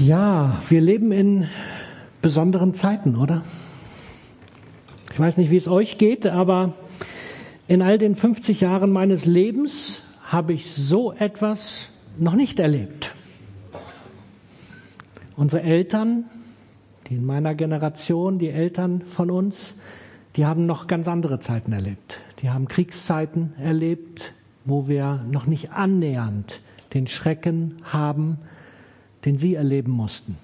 Ja, wir leben in besonderen Zeiten, oder? Ich weiß nicht, wie es euch geht, aber in all den 50 Jahren meines Lebens habe ich so etwas noch nicht erlebt. Unsere Eltern, die in meiner Generation, die Eltern von uns, die haben noch ganz andere Zeiten erlebt. Die haben Kriegszeiten erlebt, wo wir noch nicht annähernd den Schrecken haben, den sie erleben mussten.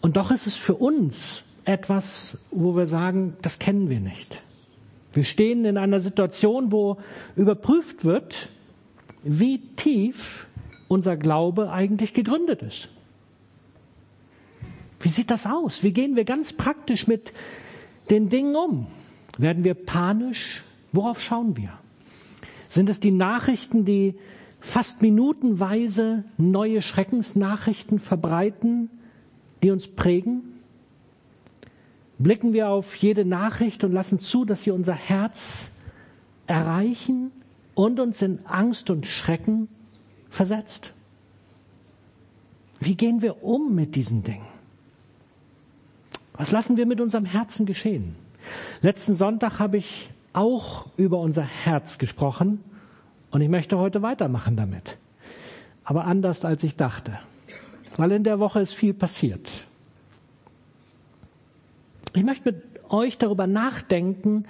Und doch ist es für uns etwas, wo wir sagen, das kennen wir nicht. Wir stehen in einer Situation, wo überprüft wird, wie tief unser Glaube eigentlich gegründet ist. Wie sieht das aus? Wie gehen wir ganz praktisch mit den Dingen um? Werden wir panisch? Worauf schauen wir? Sind es die Nachrichten, die fast minutenweise neue Schreckensnachrichten verbreiten, die uns prägen? Blicken wir auf jede Nachricht und lassen zu, dass sie unser Herz erreichen und uns in Angst und Schrecken versetzt? Wie gehen wir um mit diesen Dingen? Was lassen wir mit unserem Herzen geschehen? Letzten Sonntag habe ich auch über unser Herz gesprochen und ich möchte heute weitermachen damit. Aber anders als ich dachte. Weil in der Woche ist viel passiert. Ich möchte mit euch darüber nachdenken,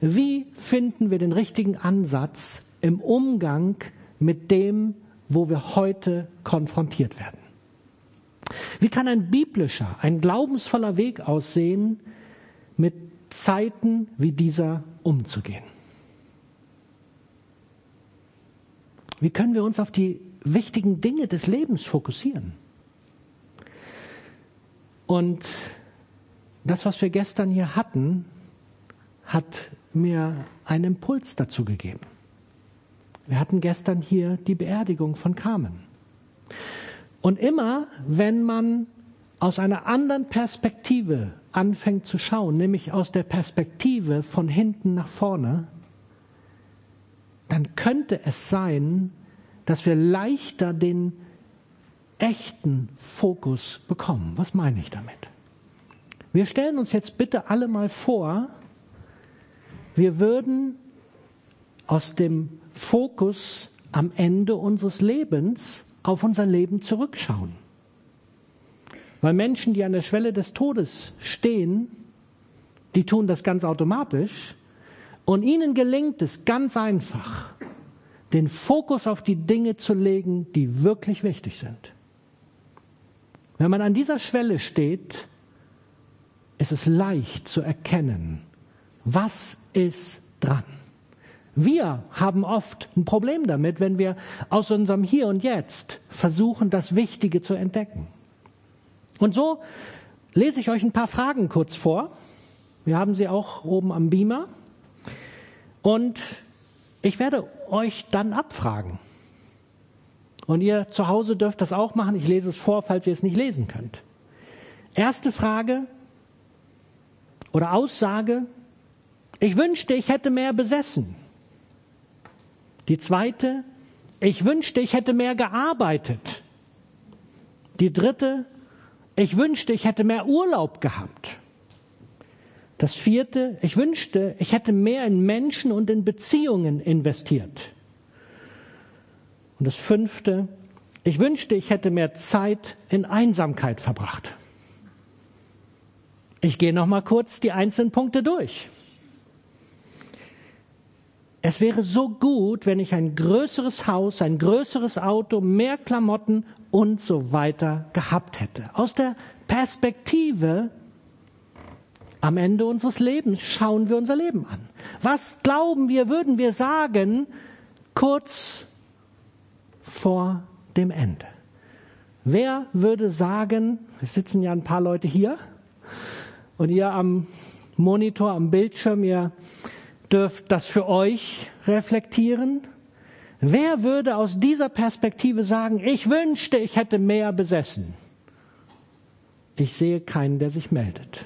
wie finden wir den richtigen Ansatz im Umgang mit dem, wo wir heute konfrontiert werden. Wie kann ein biblischer, ein glaubensvoller Weg aussehen, mit Zeiten wie dieser umzugehen? Wie können wir uns auf die wichtigen Dinge des Lebens fokussieren? Und das, was wir gestern hier hatten, hat mir einen Impuls dazu gegeben. Wir hatten gestern hier die Beerdigung von Carmen. Und immer, wenn man aus einer anderen Perspektive anfängt zu schauen, nämlich aus der Perspektive von hinten nach vorne, dann könnte es sein, dass wir leichter den echten Fokus bekommen. Was meine ich damit? Wir stellen uns jetzt bitte alle mal vor, wir würden aus dem Fokus am Ende unseres Lebens auf unser Leben zurückschauen. Weil Menschen, die an der Schwelle des Todes stehen, die tun das ganz automatisch und ihnen gelingt es ganz einfach, den Fokus auf die Dinge zu legen, die wirklich wichtig sind. Wenn man an dieser Schwelle steht, ist es leicht zu erkennen, was ist dran. Wir haben oft ein Problem damit, wenn wir aus unserem Hier und Jetzt versuchen, das Wichtige zu entdecken. Und so lese ich euch ein paar Fragen kurz vor. Wir haben sie auch oben am Beamer. Und ich werde euch dann abfragen. Und ihr zu Hause dürft das auch machen. Ich lese es vor, falls ihr es nicht lesen könnt. Erste Frage oder Aussage. Ich wünschte, ich hätte mehr besessen. Die zweite. Ich wünschte, ich hätte mehr gearbeitet. Die dritte. Ich wünschte, ich hätte mehr Urlaub gehabt. Das vierte, ich wünschte, ich hätte mehr in Menschen und in Beziehungen investiert. Und das fünfte, ich wünschte, ich hätte mehr Zeit in Einsamkeit verbracht. Ich gehe noch mal kurz die einzelnen Punkte durch. Es wäre so gut, wenn ich ein größeres Haus, ein größeres Auto, mehr Klamotten und so weiter gehabt hätte. Aus der Perspektive am Ende unseres Lebens schauen wir unser Leben an. Was glauben wir, würden wir sagen, kurz vor dem Ende? Wer würde sagen, es sitzen ja ein paar Leute hier und ihr am Monitor, am Bildschirm, ihr dürft das für euch reflektieren. Wer würde aus dieser Perspektive sagen, ich wünschte, ich hätte mehr besessen? Ich sehe keinen, der sich meldet.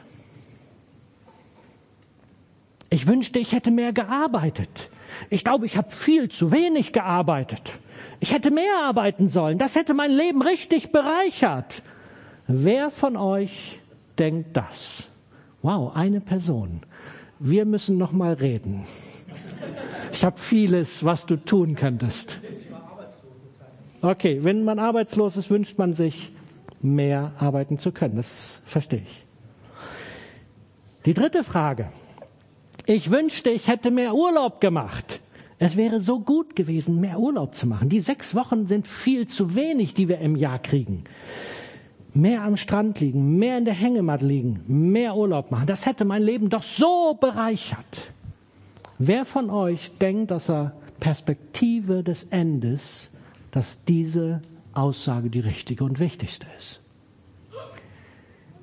Ich wünschte, ich hätte mehr gearbeitet. Ich glaube, ich habe viel zu wenig gearbeitet. Ich hätte mehr arbeiten sollen. Das hätte mein Leben richtig bereichert. Wer von euch denkt das? Wow, eine Person. Wir müssen noch mal reden. Ich habe vieles, was du tun könntest. Okay, wenn man arbeitslos ist, wünscht man sich mehr arbeiten zu können. Das verstehe ich. Die dritte Frage. Ich wünschte, ich hätte mehr Urlaub gemacht. Es wäre so gut gewesen, mehr Urlaub zu machen. Die sechs Wochen sind viel zu wenig, die wir im Jahr kriegen. Mehr am Strand liegen, mehr in der Hängematte liegen, mehr Urlaub machen. Das hätte mein Leben doch so bereichert. Wer von euch denkt aus der Perspektive des Endes, dass diese Aussage die richtige und wichtigste ist?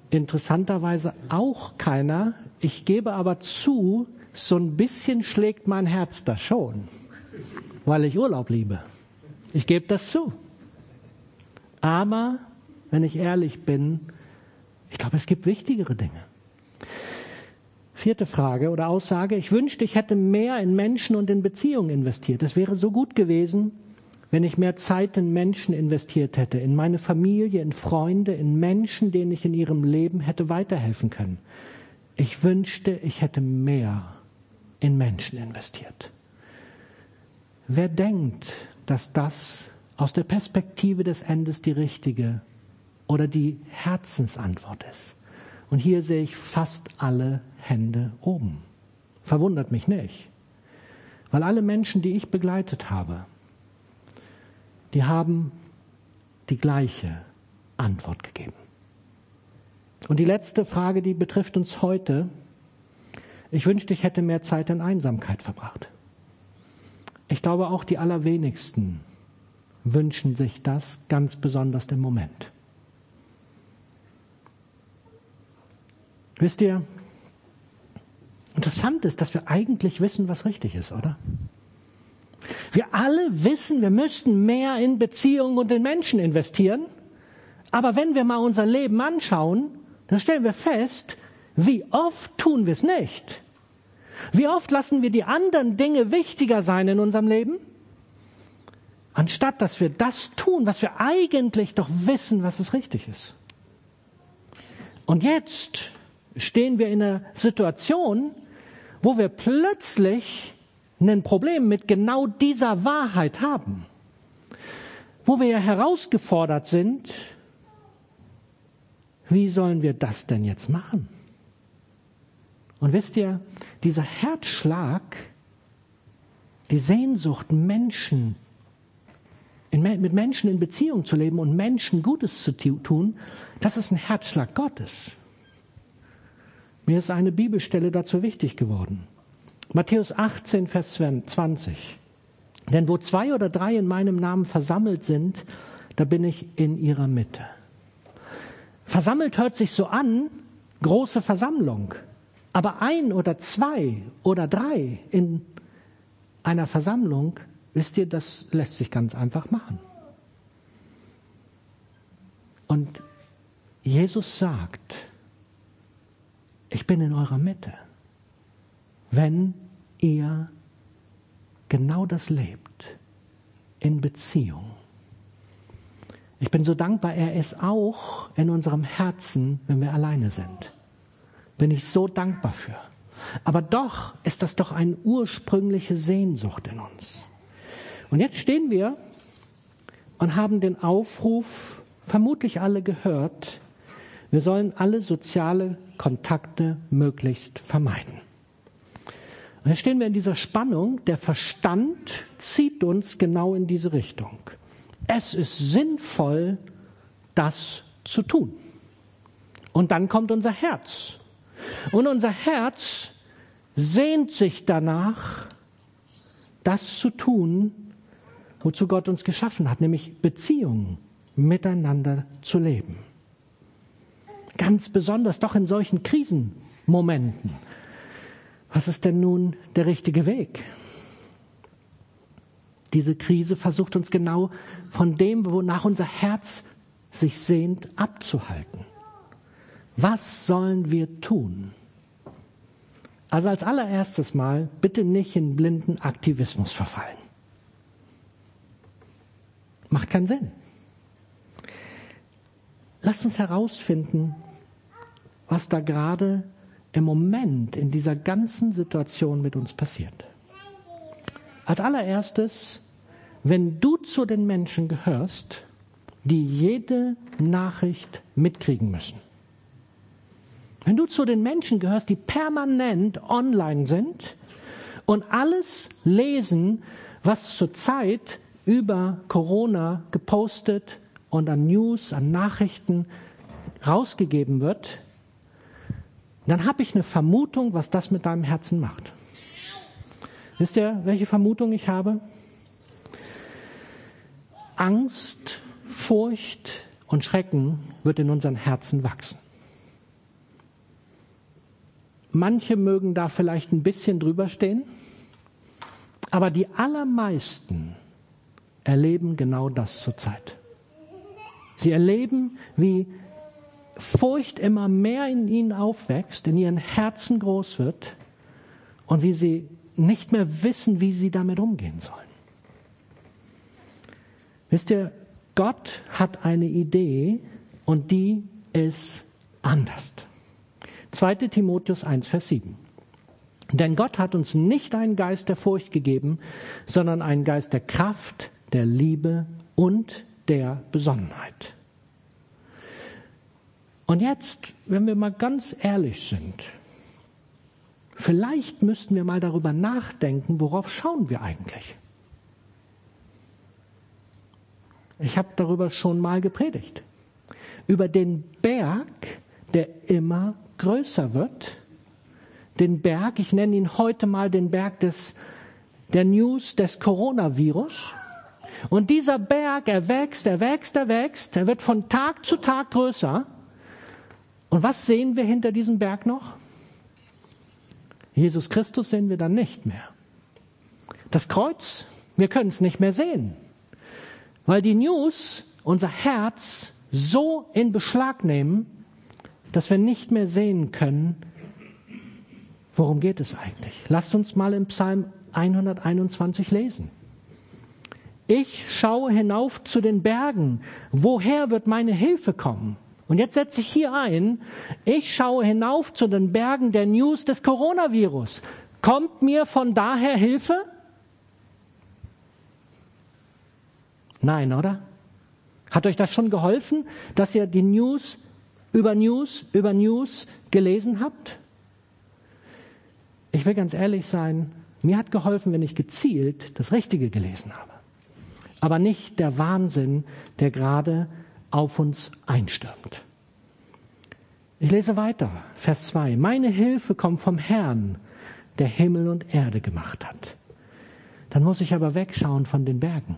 Interessanterweise auch keiner. Ich gebe aber zu, so ein bisschen schlägt mein Herz da schon, weil ich Urlaub liebe. Ich gebe das zu. Aber, wenn ich ehrlich bin, ich glaube, es gibt wichtigere Dinge. Vierte Frage oder Aussage. Ich wünschte, ich hätte mehr in Menschen und in Beziehungen investiert. Es wäre so gut gewesen, wenn ich mehr Zeit in Menschen investiert hätte, in meine Familie, in Freunde, in Menschen, denen ich in ihrem Leben hätte weiterhelfen können. Ich wünschte, ich hätte mehr in Menschen investiert. Wer denkt, dass das aus der Perspektive des Endes die richtige oder die Herzensantwort ist? Und hier sehe ich fast alle Hände oben. Verwundert mich nicht, weil alle Menschen, die ich begleitet habe, die haben die gleiche Antwort gegeben. Und die letzte Frage, die betrifft uns heute. Ich wünschte, ich hätte mehr Zeit in Einsamkeit verbracht. Ich glaube, auch die allerwenigsten wünschen sich das ganz besonders im Moment. Wisst ihr, interessant ist, dass wir eigentlich wissen, was richtig ist, oder? Wir alle wissen, wir müssten mehr in Beziehungen und in Menschen investieren. Aber wenn wir mal unser Leben anschauen, dann stellen wir fest, wie oft tun wir es nicht. Wie oft lassen wir die anderen Dinge wichtiger sein in unserem Leben? Anstatt dass wir das tun, was wir eigentlich doch wissen, was es richtig ist. Und jetzt stehen wir in einer Situation, wo wir plötzlich ein Problem mit genau dieser Wahrheit haben, wo wir herausgefordert sind, wie sollen wir das denn jetzt machen? Und wisst ihr, dieser Herzschlag, die Sehnsucht, Menschen, in, mit Menschen in Beziehung zu leben und Menschen Gutes zu tun, das ist ein Herzschlag Gottes. Mir ist eine Bibelstelle dazu wichtig geworden. Matthäus 18, Vers 20. Denn wo zwei oder drei in meinem Namen versammelt sind, da bin ich in ihrer Mitte. Versammelt hört sich so an, große Versammlung. Aber ein oder zwei oder drei in einer Versammlung, wisst ihr, das lässt sich ganz einfach machen. Und Jesus sagt, ich bin in eurer Mitte wenn ihr genau das lebt, in Beziehung. Ich bin so dankbar, er ist auch in unserem Herzen, wenn wir alleine sind. Bin ich so dankbar für. Aber doch ist das doch eine ursprüngliche Sehnsucht in uns. Und jetzt stehen wir und haben den Aufruf, vermutlich alle gehört, wir sollen alle soziale Kontakte möglichst vermeiden. Und jetzt stehen wir in dieser Spannung, der Verstand zieht uns genau in diese Richtung. Es ist sinnvoll, das zu tun. Und dann kommt unser Herz. Und unser Herz sehnt sich danach, das zu tun, wozu Gott uns geschaffen hat, nämlich Beziehungen miteinander zu leben. Ganz besonders doch in solchen Krisenmomenten was ist denn nun der richtige Weg? Diese Krise versucht uns genau von dem, wonach unser Herz sich sehnt, abzuhalten. Was sollen wir tun? Also als allererstes Mal bitte nicht in blinden Aktivismus verfallen. Macht keinen Sinn. Lasst uns herausfinden, was da gerade im Moment in dieser ganzen Situation mit uns passiert. Als allererstes, wenn du zu den Menschen gehörst, die jede Nachricht mitkriegen müssen. Wenn du zu den Menschen gehörst, die permanent online sind und alles lesen, was zurzeit über Corona gepostet und an News, an Nachrichten rausgegeben wird, dann habe ich eine Vermutung, was das mit deinem Herzen macht. Wisst ihr, welche Vermutung ich habe? Angst, Furcht und Schrecken wird in unseren Herzen wachsen. Manche mögen da vielleicht ein bisschen drüber stehen, aber die allermeisten erleben genau das zurzeit. Sie erleben, wie Furcht immer mehr in ihnen aufwächst, in ihren Herzen groß wird und wie sie nicht mehr wissen, wie sie damit umgehen sollen. Wisst ihr, Gott hat eine Idee und die ist anders. 2 Timotheus 1, Vers 7. Denn Gott hat uns nicht einen Geist der Furcht gegeben, sondern einen Geist der Kraft, der Liebe und der Besonnenheit. Und jetzt, wenn wir mal ganz ehrlich sind, vielleicht müssten wir mal darüber nachdenken, worauf schauen wir eigentlich? Ich habe darüber schon mal gepredigt. Über den Berg, der immer größer wird. Den Berg, ich nenne ihn heute mal den Berg des, der News des Coronavirus. Und dieser Berg, er wächst, er wächst, er wächst, er wird von Tag zu Tag größer. Und was sehen wir hinter diesem Berg noch? Jesus Christus sehen wir dann nicht mehr. Das Kreuz, wir können es nicht mehr sehen, weil die News unser Herz so in Beschlag nehmen, dass wir nicht mehr sehen können, worum geht es eigentlich. Lasst uns mal im Psalm 121 lesen. Ich schaue hinauf zu den Bergen. Woher wird meine Hilfe kommen? Und jetzt setze ich hier ein, ich schaue hinauf zu den Bergen der News des Coronavirus. Kommt mir von daher Hilfe? Nein, oder? Hat euch das schon geholfen, dass ihr die News über News über News gelesen habt? Ich will ganz ehrlich sein, mir hat geholfen, wenn ich gezielt das Richtige gelesen habe. Aber nicht der Wahnsinn, der gerade auf uns einstürmt. Ich lese weiter, Vers 2. Meine Hilfe kommt vom Herrn, der Himmel und Erde gemacht hat. Dann muss ich aber wegschauen von den Bergen.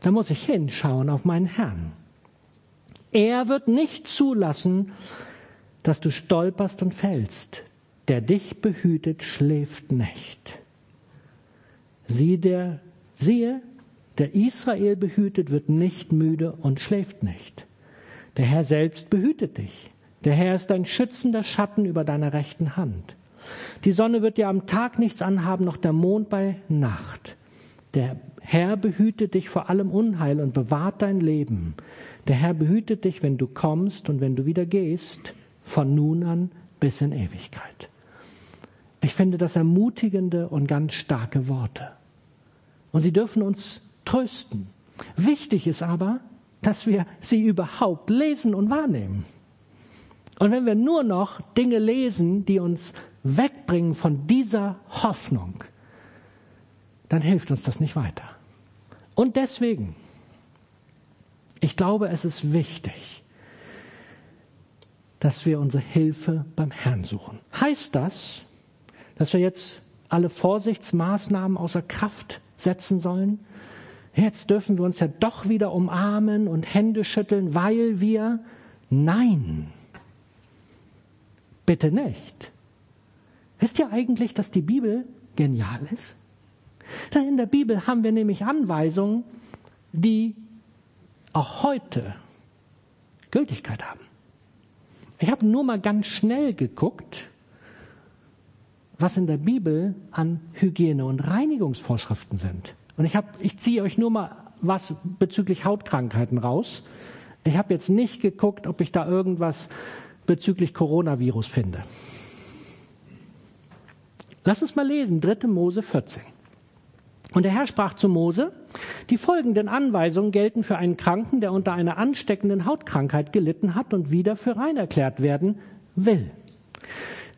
Dann muss ich hinschauen auf meinen Herrn. Er wird nicht zulassen, dass du stolperst und fällst. Der dich behütet, schläft nicht. Sieh der, siehe, der Israel behütet, wird nicht müde und schläft nicht. Der Herr selbst behütet dich. Der Herr ist ein schützender Schatten über deiner rechten Hand. Die Sonne wird dir am Tag nichts anhaben, noch der Mond bei Nacht. Der Herr behütet dich vor allem Unheil und bewahrt dein Leben. Der Herr behütet dich, wenn du kommst und wenn du wieder gehst, von nun an bis in Ewigkeit. Ich finde das ermutigende und ganz starke Worte. Und sie dürfen uns trösten. Wichtig ist aber, dass wir sie überhaupt lesen und wahrnehmen. Und wenn wir nur noch Dinge lesen, die uns wegbringen von dieser Hoffnung, dann hilft uns das nicht weiter. Und deswegen, ich glaube, es ist wichtig, dass wir unsere Hilfe beim Herrn suchen. Heißt das, dass wir jetzt alle Vorsichtsmaßnahmen außer Kraft setzen sollen? Jetzt dürfen wir uns ja doch wieder umarmen und Hände schütteln, weil wir. Nein, bitte nicht. Wisst ihr eigentlich, dass die Bibel genial ist? Denn in der Bibel haben wir nämlich Anweisungen, die auch heute Gültigkeit haben. Ich habe nur mal ganz schnell geguckt, was in der Bibel an Hygiene- und Reinigungsvorschriften sind. Und ich, ich ziehe euch nur mal was bezüglich Hautkrankheiten raus. Ich habe jetzt nicht geguckt, ob ich da irgendwas bezüglich Coronavirus finde. Lass uns mal lesen, 3. Mose 14. Und der Herr sprach zu Mose, die folgenden Anweisungen gelten für einen Kranken, der unter einer ansteckenden Hautkrankheit gelitten hat und wieder für rein erklärt werden will.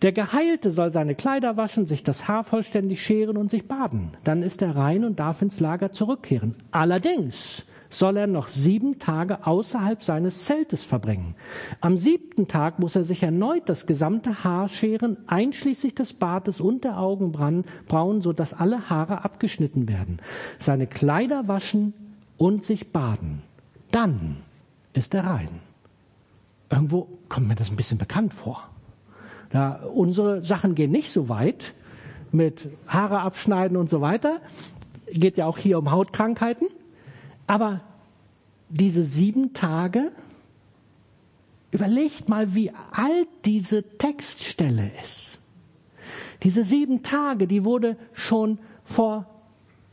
Der Geheilte soll seine Kleider waschen, sich das Haar vollständig scheren und sich baden. Dann ist er rein und darf ins Lager zurückkehren. Allerdings soll er noch sieben Tage außerhalb seines Zeltes verbringen. Am siebten Tag muss er sich erneut das gesamte Haar scheren, einschließlich des Bartes und der Augenbrauen, so dass alle Haare abgeschnitten werden. Seine Kleider waschen und sich baden. Dann ist er rein. Irgendwo kommt mir das ein bisschen bekannt vor. Ja, unsere Sachen gehen nicht so weit mit Haare abschneiden und so weiter. Geht ja auch hier um Hautkrankheiten. Aber diese sieben Tage, überlegt mal, wie alt diese Textstelle ist. Diese sieben Tage, die wurde schon vor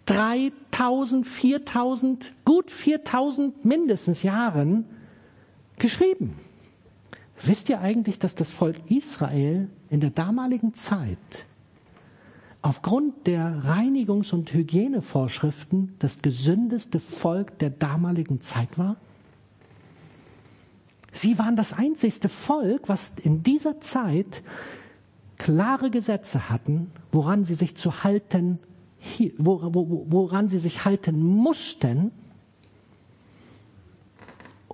3000, 4000, gut 4000 mindestens Jahren geschrieben. Wisst ihr eigentlich, dass das Volk Israel in der damaligen Zeit aufgrund der Reinigungs- und Hygienevorschriften das gesündeste Volk der damaligen Zeit war? Sie waren das einzigste Volk, was in dieser Zeit klare Gesetze hatten, woran sie sich zu halten, woran sie sich halten mussten,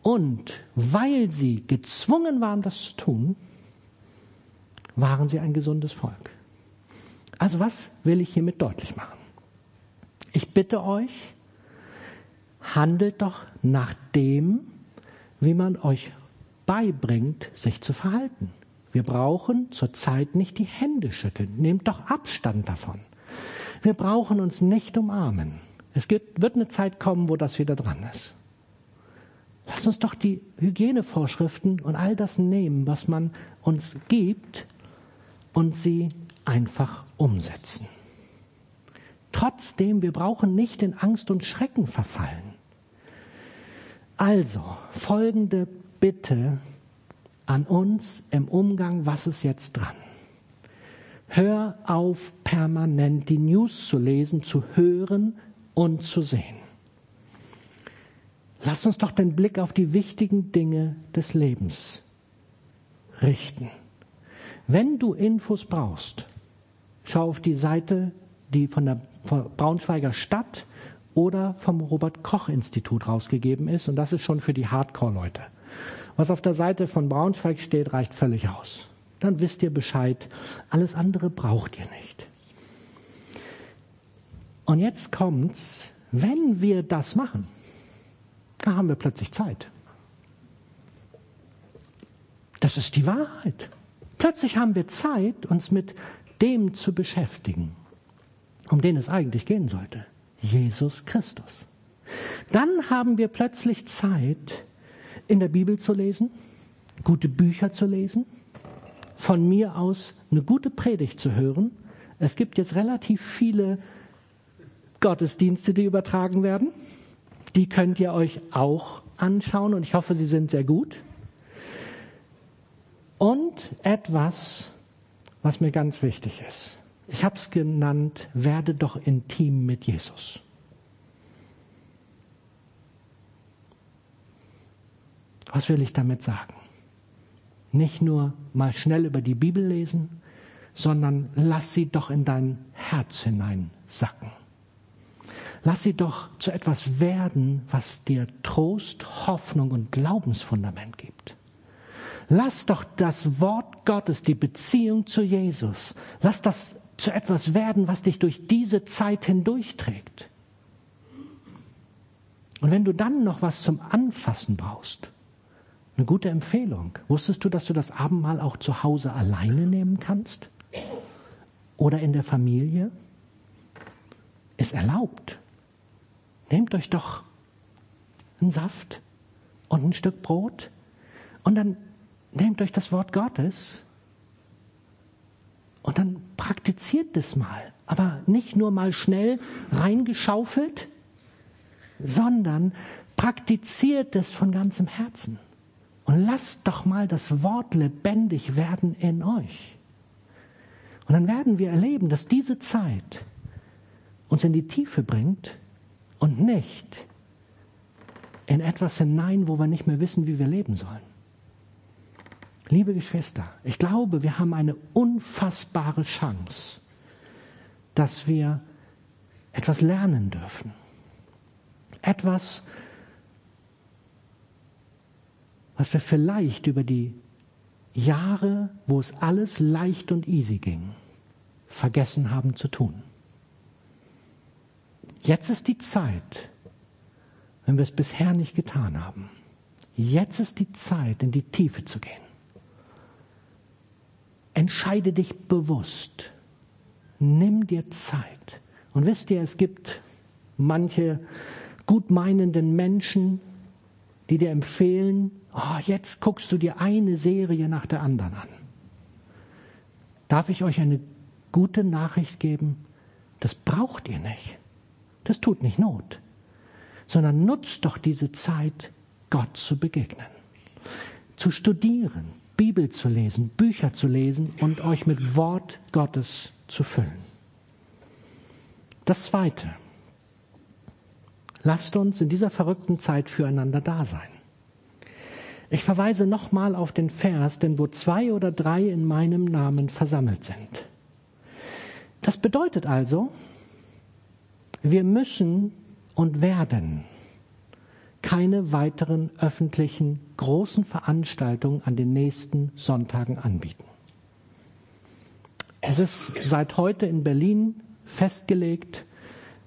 und weil sie gezwungen waren, das zu tun, waren sie ein gesundes Volk. Also was will ich hiermit deutlich machen? Ich bitte euch, handelt doch nach dem, wie man euch beibringt, sich zu verhalten. Wir brauchen zurzeit nicht die Hände schütteln. Nehmt doch Abstand davon. Wir brauchen uns nicht umarmen. Es wird eine Zeit kommen, wo das wieder dran ist. Lass uns doch die Hygienevorschriften und all das nehmen, was man uns gibt, und sie einfach umsetzen. Trotzdem, wir brauchen nicht in Angst und Schrecken verfallen. Also, folgende Bitte an uns im Umgang, was ist jetzt dran? Hör auf, permanent die News zu lesen, zu hören und zu sehen. Lass uns doch den Blick auf die wichtigen Dinge des Lebens richten. Wenn du Infos brauchst, schau auf die Seite, die von der Braunschweiger Stadt oder vom Robert Koch Institut rausgegeben ist. Und das ist schon für die Hardcore-Leute. Was auf der Seite von Braunschweig steht, reicht völlig aus. Dann wisst ihr Bescheid. Alles andere braucht ihr nicht. Und jetzt kommt's, wenn wir das machen, da haben wir plötzlich Zeit. Das ist die Wahrheit. Plötzlich haben wir Zeit, uns mit dem zu beschäftigen, um den es eigentlich gehen sollte. Jesus Christus. Dann haben wir plötzlich Zeit, in der Bibel zu lesen, gute Bücher zu lesen, von mir aus eine gute Predigt zu hören. Es gibt jetzt relativ viele Gottesdienste, die übertragen werden. Die könnt ihr euch auch anschauen und ich hoffe, sie sind sehr gut. Und etwas, was mir ganz wichtig ist. Ich habe es genannt, werde doch intim mit Jesus. Was will ich damit sagen? Nicht nur mal schnell über die Bibel lesen, sondern lass sie doch in dein Herz hinein sacken. Lass sie doch zu etwas werden, was dir Trost, Hoffnung und Glaubensfundament gibt. Lass doch das Wort Gottes, die Beziehung zu Jesus, lass das zu etwas werden, was dich durch diese Zeit hindurchträgt. Und wenn du dann noch was zum Anfassen brauchst, eine gute Empfehlung. Wusstest du, dass du das Abendmahl auch zu Hause alleine nehmen kannst? Oder in der Familie? Ist erlaubt. Nehmt euch doch einen Saft und ein Stück Brot und dann nehmt euch das Wort Gottes und dann praktiziert es mal. Aber nicht nur mal schnell reingeschaufelt, sondern praktiziert es von ganzem Herzen. Und lasst doch mal das Wort lebendig werden in euch. Und dann werden wir erleben, dass diese Zeit uns in die Tiefe bringt und nicht in etwas hinein, wo wir nicht mehr wissen, wie wir leben sollen. Liebe Geschwister, ich glaube, wir haben eine unfassbare Chance, dass wir etwas lernen dürfen. Etwas, was wir vielleicht über die Jahre, wo es alles leicht und easy ging, vergessen haben zu tun. Jetzt ist die Zeit, wenn wir es bisher nicht getan haben. Jetzt ist die Zeit, in die Tiefe zu gehen. Entscheide dich bewusst. Nimm dir Zeit. Und wisst ihr, es gibt manche gutmeinenden Menschen, die dir empfehlen, oh, jetzt guckst du dir eine Serie nach der anderen an. Darf ich euch eine gute Nachricht geben? Das braucht ihr nicht. Das tut nicht Not, sondern nutzt doch diese Zeit, Gott zu begegnen, zu studieren, Bibel zu lesen, Bücher zu lesen und euch mit Wort Gottes zu füllen. Das Zweite, lasst uns in dieser verrückten Zeit füreinander da sein. Ich verweise nochmal auf den Vers, denn wo zwei oder drei in meinem Namen versammelt sind. Das bedeutet also, wir müssen und werden keine weiteren öffentlichen großen Veranstaltungen an den nächsten Sonntagen anbieten. Es ist seit heute in Berlin festgelegt,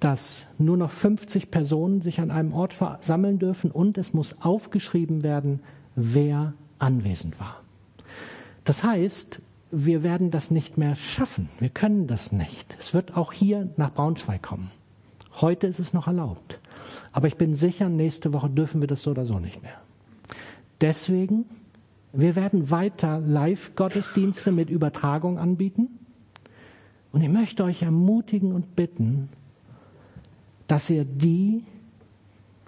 dass nur noch 50 Personen sich an einem Ort versammeln dürfen und es muss aufgeschrieben werden, wer anwesend war. Das heißt, wir werden das nicht mehr schaffen. Wir können das nicht. Es wird auch hier nach Braunschweig kommen. Heute ist es noch erlaubt. Aber ich bin sicher, nächste Woche dürfen wir das so oder so nicht mehr. Deswegen, wir werden weiter Live-Gottesdienste mit Übertragung anbieten. Und ich möchte euch ermutigen und bitten, dass ihr die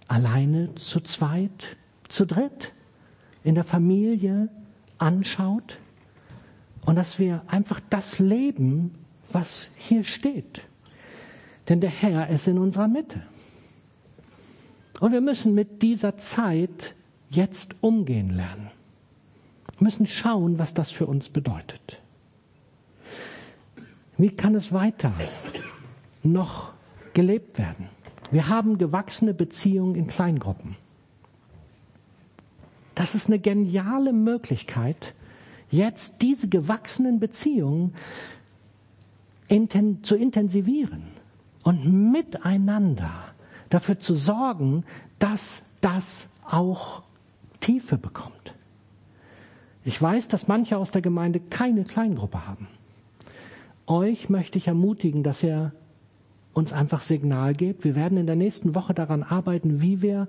alleine zu zweit, zu dritt in der Familie anschaut und dass wir einfach das leben, was hier steht. Denn der Herr ist in unserer Mitte. Und wir müssen mit dieser Zeit jetzt umgehen lernen. Wir müssen schauen, was das für uns bedeutet. Wie kann es weiter noch gelebt werden? Wir haben gewachsene Beziehungen in Kleingruppen. Das ist eine geniale Möglichkeit, jetzt diese gewachsenen Beziehungen zu intensivieren und miteinander dafür zu sorgen, dass das auch Tiefe bekommt. Ich weiß, dass manche aus der Gemeinde keine Kleingruppe haben. Euch möchte ich ermutigen, dass ihr uns einfach Signal gebt. Wir werden in der nächsten Woche daran arbeiten, wie wir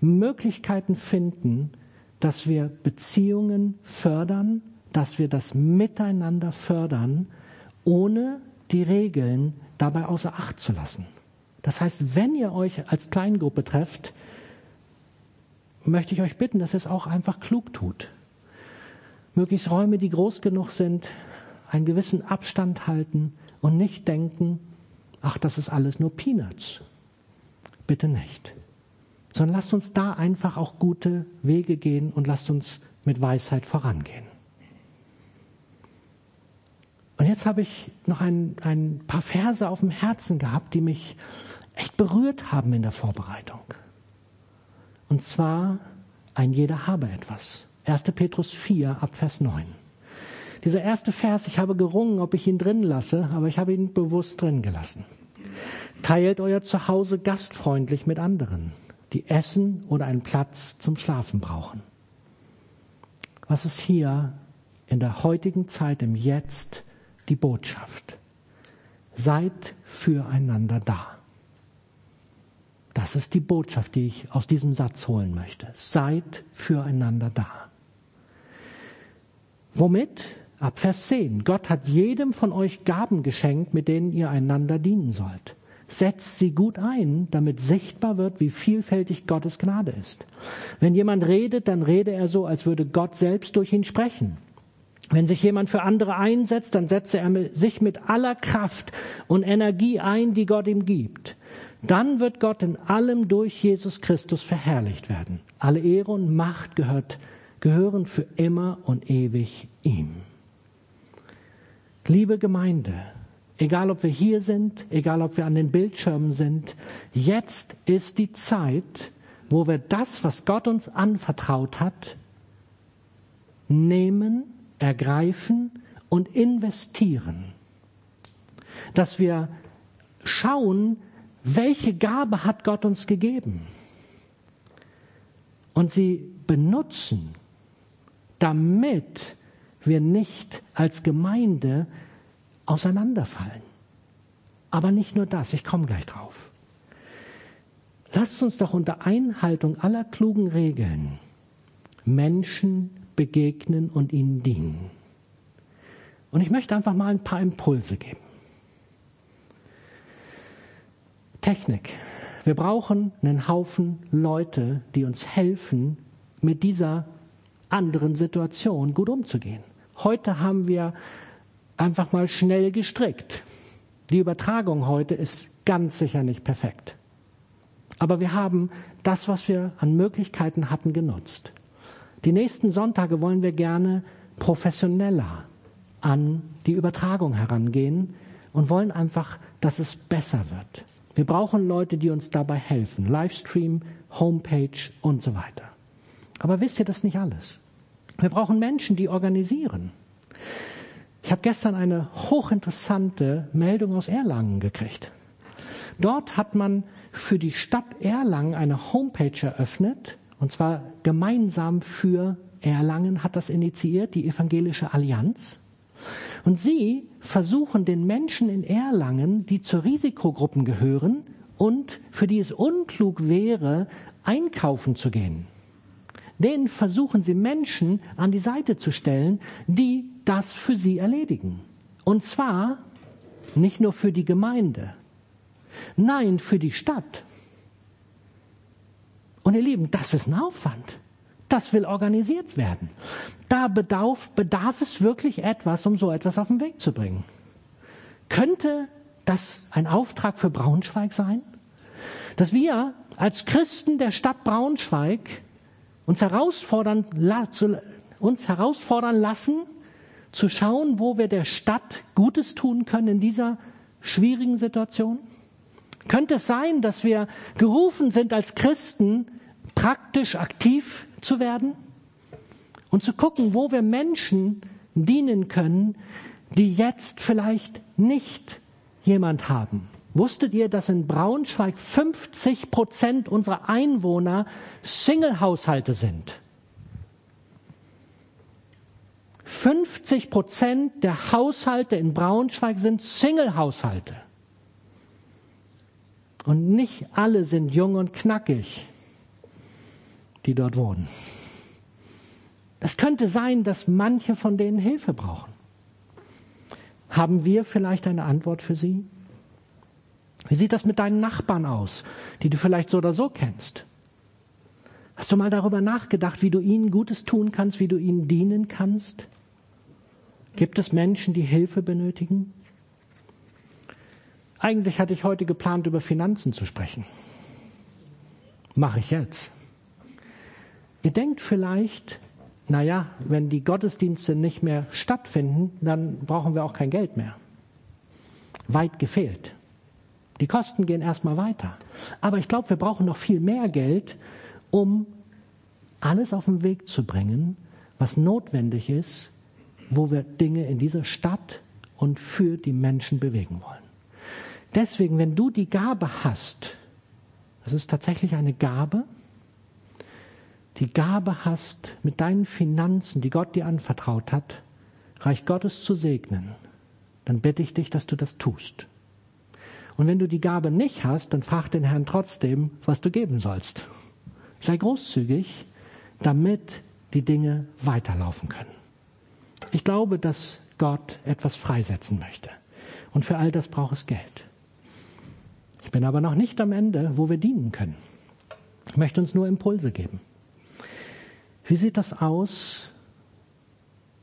Möglichkeiten finden, dass wir Beziehungen fördern, dass wir das Miteinander fördern, ohne die Regeln dabei außer Acht zu lassen. Das heißt, wenn ihr euch als Kleingruppe trefft, möchte ich euch bitten, dass ihr es auch einfach klug tut. Möglichst Räume, die groß genug sind, einen gewissen Abstand halten und nicht denken, ach, das ist alles nur Peanuts. Bitte nicht. Sondern lasst uns da einfach auch gute Wege gehen und lasst uns mit Weisheit vorangehen. Und jetzt habe ich noch ein, ein paar Verse auf dem Herzen gehabt, die mich echt berührt haben in der Vorbereitung. Und zwar, ein jeder habe etwas. 1. Petrus 4 ab Vers 9. Dieser erste Vers, ich habe gerungen, ob ich ihn drin lasse, aber ich habe ihn bewusst drin gelassen. Teilt euer Zuhause gastfreundlich mit anderen, die Essen oder einen Platz zum Schlafen brauchen. Was ist hier in der heutigen Zeit, im Jetzt, die Botschaft. Seid füreinander da. Das ist die Botschaft, die ich aus diesem Satz holen möchte. Seid füreinander da. Womit? Ab Vers 10. Gott hat jedem von euch Gaben geschenkt, mit denen ihr einander dienen sollt. setzt sie gut ein, damit sichtbar wird, wie vielfältig Gottes Gnade ist. Wenn jemand redet, dann rede er so, als würde Gott selbst durch ihn sprechen. Wenn sich jemand für andere einsetzt, dann setze er sich mit aller Kraft und Energie ein, die Gott ihm gibt. Dann wird Gott in allem durch Jesus Christus verherrlicht werden. Alle Ehre und Macht gehört, gehören für immer und ewig ihm. Liebe Gemeinde, egal ob wir hier sind, egal ob wir an den Bildschirmen sind, jetzt ist die Zeit, wo wir das, was Gott uns anvertraut hat, nehmen ergreifen und investieren. Dass wir schauen, welche Gabe hat Gott uns gegeben und sie benutzen, damit wir nicht als Gemeinde auseinanderfallen. Aber nicht nur das, ich komme gleich drauf. Lasst uns doch unter Einhaltung aller klugen Regeln Menschen begegnen und ihnen dienen. Und ich möchte einfach mal ein paar Impulse geben. Technik. Wir brauchen einen Haufen Leute, die uns helfen, mit dieser anderen Situation gut umzugehen. Heute haben wir einfach mal schnell gestrickt. Die Übertragung heute ist ganz sicher nicht perfekt. Aber wir haben das, was wir an Möglichkeiten hatten, genutzt. Die nächsten Sonntage wollen wir gerne professioneller an die Übertragung herangehen und wollen einfach, dass es besser wird. Wir brauchen Leute, die uns dabei helfen. Livestream, Homepage und so weiter. Aber wisst ihr das nicht alles? Wir brauchen Menschen, die organisieren. Ich habe gestern eine hochinteressante Meldung aus Erlangen gekriegt. Dort hat man für die Stadt Erlangen eine Homepage eröffnet, und zwar gemeinsam für Erlangen hat das initiiert, die Evangelische Allianz. Und sie versuchen den Menschen in Erlangen, die zu Risikogruppen gehören und für die es unklug wäre, einkaufen zu gehen. Denen versuchen sie Menschen an die Seite zu stellen, die das für sie erledigen. Und zwar nicht nur für die Gemeinde, nein, für die Stadt. Und ihr Lieben, das ist ein Aufwand. Das will organisiert werden. Da bedarf, bedarf es wirklich etwas, um so etwas auf den Weg zu bringen. Könnte das ein Auftrag für Braunschweig sein? Dass wir als Christen der Stadt Braunschweig uns herausfordern, uns herausfordern lassen, zu schauen, wo wir der Stadt Gutes tun können in dieser schwierigen Situation? Könnte es sein, dass wir gerufen sind als Christen, praktisch aktiv zu werden und zu gucken, wo wir Menschen dienen können, die jetzt vielleicht nicht jemand haben? Wusstet ihr, dass in Braunschweig 50 Prozent unserer Einwohner Single-Haushalte sind? 50 Prozent der Haushalte in Braunschweig sind Single-Haushalte. Und nicht alle sind jung und knackig, die dort wohnen. Es könnte sein, dass manche von denen Hilfe brauchen. Haben wir vielleicht eine Antwort für sie? Wie sieht das mit deinen Nachbarn aus, die du vielleicht so oder so kennst? Hast du mal darüber nachgedacht, wie du ihnen Gutes tun kannst, wie du ihnen dienen kannst? Gibt es Menschen, die Hilfe benötigen? Eigentlich hatte ich heute geplant, über Finanzen zu sprechen. Mache ich jetzt. Ihr denkt vielleicht, naja, wenn die Gottesdienste nicht mehr stattfinden, dann brauchen wir auch kein Geld mehr. Weit gefehlt. Die Kosten gehen erstmal weiter. Aber ich glaube, wir brauchen noch viel mehr Geld, um alles auf den Weg zu bringen, was notwendig ist, wo wir Dinge in dieser Stadt und für die Menschen bewegen wollen. Deswegen, wenn du die Gabe hast, das ist tatsächlich eine Gabe, die Gabe hast, mit deinen Finanzen, die Gott dir anvertraut hat, Reich Gottes zu segnen, dann bitte ich dich, dass du das tust. Und wenn du die Gabe nicht hast, dann frag den Herrn trotzdem, was du geben sollst. Sei großzügig, damit die Dinge weiterlaufen können. Ich glaube, dass Gott etwas freisetzen möchte. Und für all das braucht es Geld. Ich bin aber noch nicht am Ende, wo wir dienen können. Ich möchte uns nur Impulse geben. Wie sieht das aus,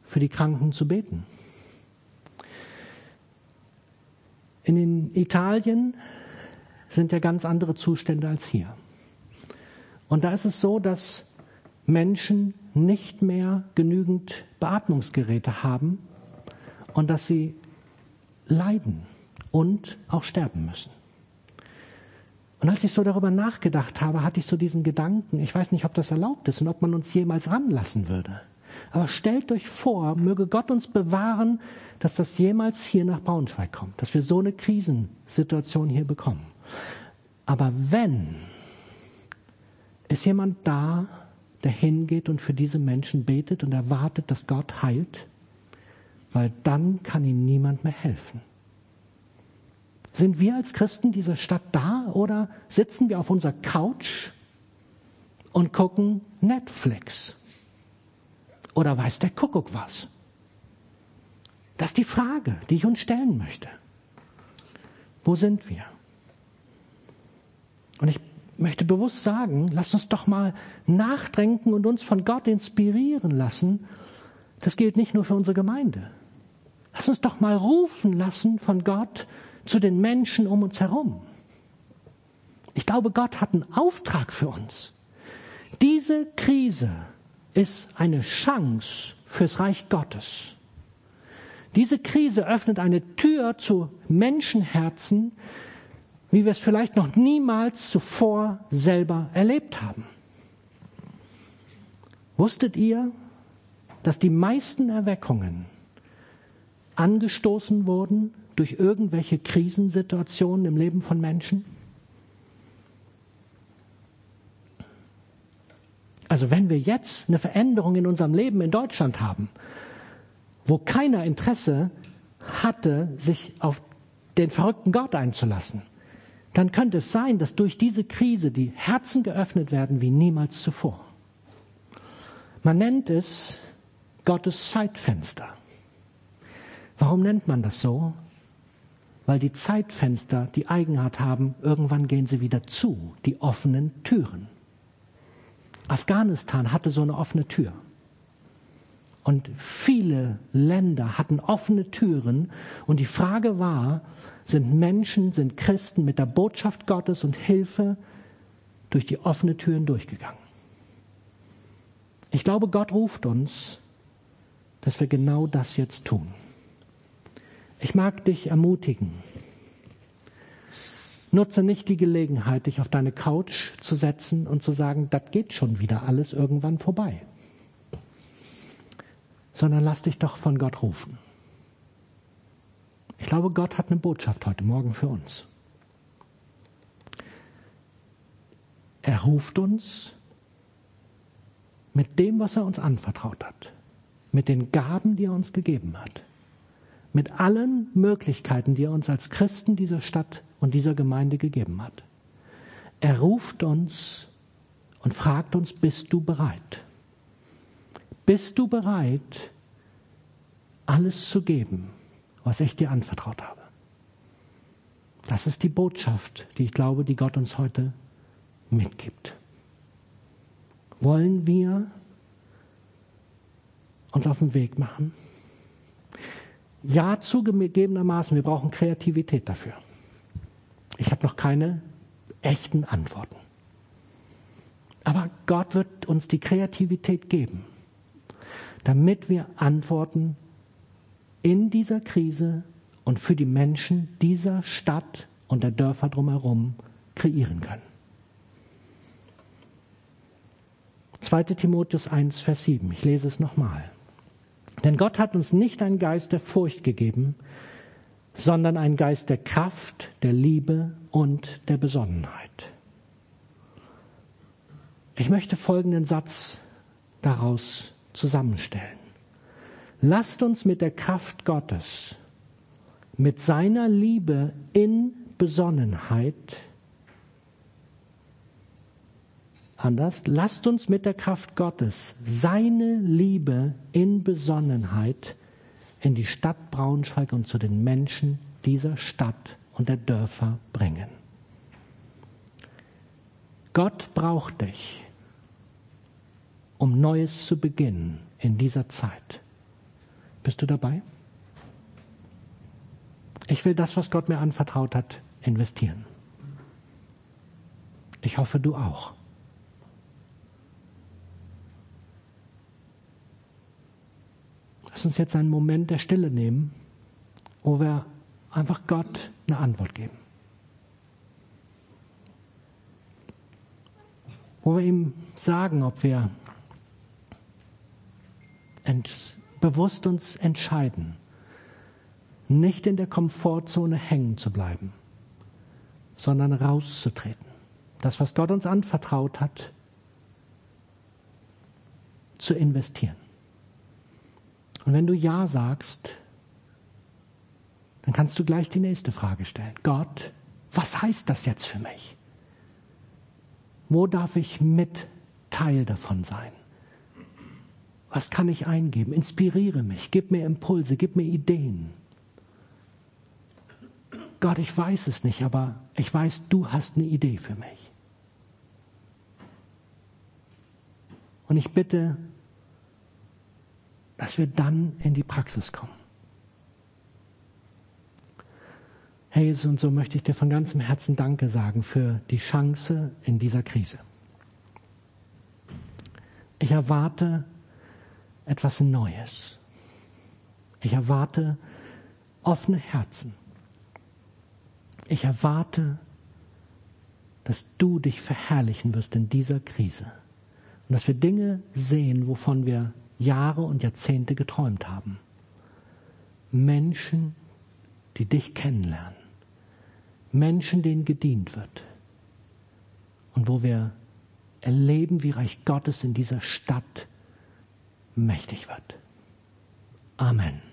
für die Kranken zu beten? In Italien sind ja ganz andere Zustände als hier. Und da ist es so, dass Menschen nicht mehr genügend Beatmungsgeräte haben und dass sie leiden und auch sterben müssen. Und als ich so darüber nachgedacht habe, hatte ich so diesen Gedanken, ich weiß nicht, ob das erlaubt ist und ob man uns jemals ranlassen würde. Aber stellt euch vor, möge Gott uns bewahren, dass das jemals hier nach Braunschweig kommt, dass wir so eine Krisensituation hier bekommen. Aber wenn, ist jemand da, der hingeht und für diese Menschen betet und erwartet, dass Gott heilt, weil dann kann ihnen niemand mehr helfen. Sind wir als Christen dieser Stadt da oder sitzen wir auf unserer Couch und gucken Netflix? Oder weiß der Kuckuck was? Das ist die Frage, die ich uns stellen möchte. Wo sind wir? Und ich möchte bewusst sagen, lasst uns doch mal nachdenken und uns von Gott inspirieren lassen. Das gilt nicht nur für unsere Gemeinde. Lass uns doch mal rufen lassen von Gott zu den Menschen um uns herum. Ich glaube, Gott hat einen Auftrag für uns. Diese Krise ist eine Chance fürs Reich Gottes. Diese Krise öffnet eine Tür zu Menschenherzen, wie wir es vielleicht noch niemals zuvor selber erlebt haben. Wusstet ihr, dass die meisten Erweckungen angestoßen wurden durch irgendwelche Krisensituationen im Leben von Menschen? Also wenn wir jetzt eine Veränderung in unserem Leben in Deutschland haben, wo keiner Interesse hatte, sich auf den verrückten Gott einzulassen, dann könnte es sein, dass durch diese Krise die Herzen geöffnet werden wie niemals zuvor. Man nennt es Gottes Zeitfenster. Warum nennt man das so? Weil die Zeitfenster die Eigenart haben, irgendwann gehen sie wieder zu, die offenen Türen. Afghanistan hatte so eine offene Tür. Und viele Länder hatten offene Türen. Und die Frage war, sind Menschen, sind Christen mit der Botschaft Gottes und Hilfe durch die offene Türen durchgegangen. Ich glaube, Gott ruft uns, dass wir genau das jetzt tun. Ich mag dich ermutigen. Nutze nicht die Gelegenheit, dich auf deine Couch zu setzen und zu sagen, das geht schon wieder alles irgendwann vorbei. Sondern lass dich doch von Gott rufen. Ich glaube, Gott hat eine Botschaft heute Morgen für uns. Er ruft uns mit dem, was er uns anvertraut hat, mit den Gaben, die er uns gegeben hat mit allen Möglichkeiten, die er uns als Christen dieser Stadt und dieser Gemeinde gegeben hat. Er ruft uns und fragt uns, bist du bereit? Bist du bereit, alles zu geben, was ich dir anvertraut habe? Das ist die Botschaft, die ich glaube, die Gott uns heute mitgibt. Wollen wir uns auf den Weg machen? Ja, zugegebenermaßen, wir brauchen Kreativität dafür. Ich habe noch keine echten Antworten. Aber Gott wird uns die Kreativität geben, damit wir Antworten in dieser Krise und für die Menschen dieser Stadt und der Dörfer drumherum kreieren können. 2 Timotheus 1, Vers 7. Ich lese es nochmal. Denn Gott hat uns nicht einen Geist der Furcht gegeben, sondern einen Geist der Kraft, der Liebe und der Besonnenheit. Ich möchte folgenden Satz daraus zusammenstellen. Lasst uns mit der Kraft Gottes, mit seiner Liebe in Besonnenheit anders. Lasst uns mit der Kraft Gottes seine Liebe in Besonnenheit in die Stadt Braunschweig und zu den Menschen dieser Stadt und der Dörfer bringen. Gott braucht dich, um Neues zu beginnen in dieser Zeit. Bist du dabei? Ich will das, was Gott mir anvertraut hat, investieren. Ich hoffe, du auch. Lass uns jetzt einen Moment der Stille nehmen, wo wir einfach Gott eine Antwort geben. Wo wir ihm sagen, ob wir bewusst uns entscheiden, nicht in der Komfortzone hängen zu bleiben, sondern rauszutreten. Das, was Gott uns anvertraut hat, zu investieren. Und wenn du Ja sagst, dann kannst du gleich die nächste Frage stellen. Gott, was heißt das jetzt für mich? Wo darf ich mit Teil davon sein? Was kann ich eingeben? Inspiriere mich, gib mir Impulse, gib mir Ideen. Gott, ich weiß es nicht, aber ich weiß, du hast eine Idee für mich. Und ich bitte, dass wir dann in die Praxis kommen. Herr Jesus, und so möchte ich dir von ganzem Herzen Danke sagen für die Chance in dieser Krise. Ich erwarte etwas Neues. Ich erwarte offene Herzen. Ich erwarte, dass du dich verherrlichen wirst in dieser Krise und dass wir Dinge sehen, wovon wir Jahre und Jahrzehnte geträumt haben. Menschen, die dich kennenlernen. Menschen, denen gedient wird. Und wo wir erleben, wie Reich Gottes in dieser Stadt mächtig wird. Amen.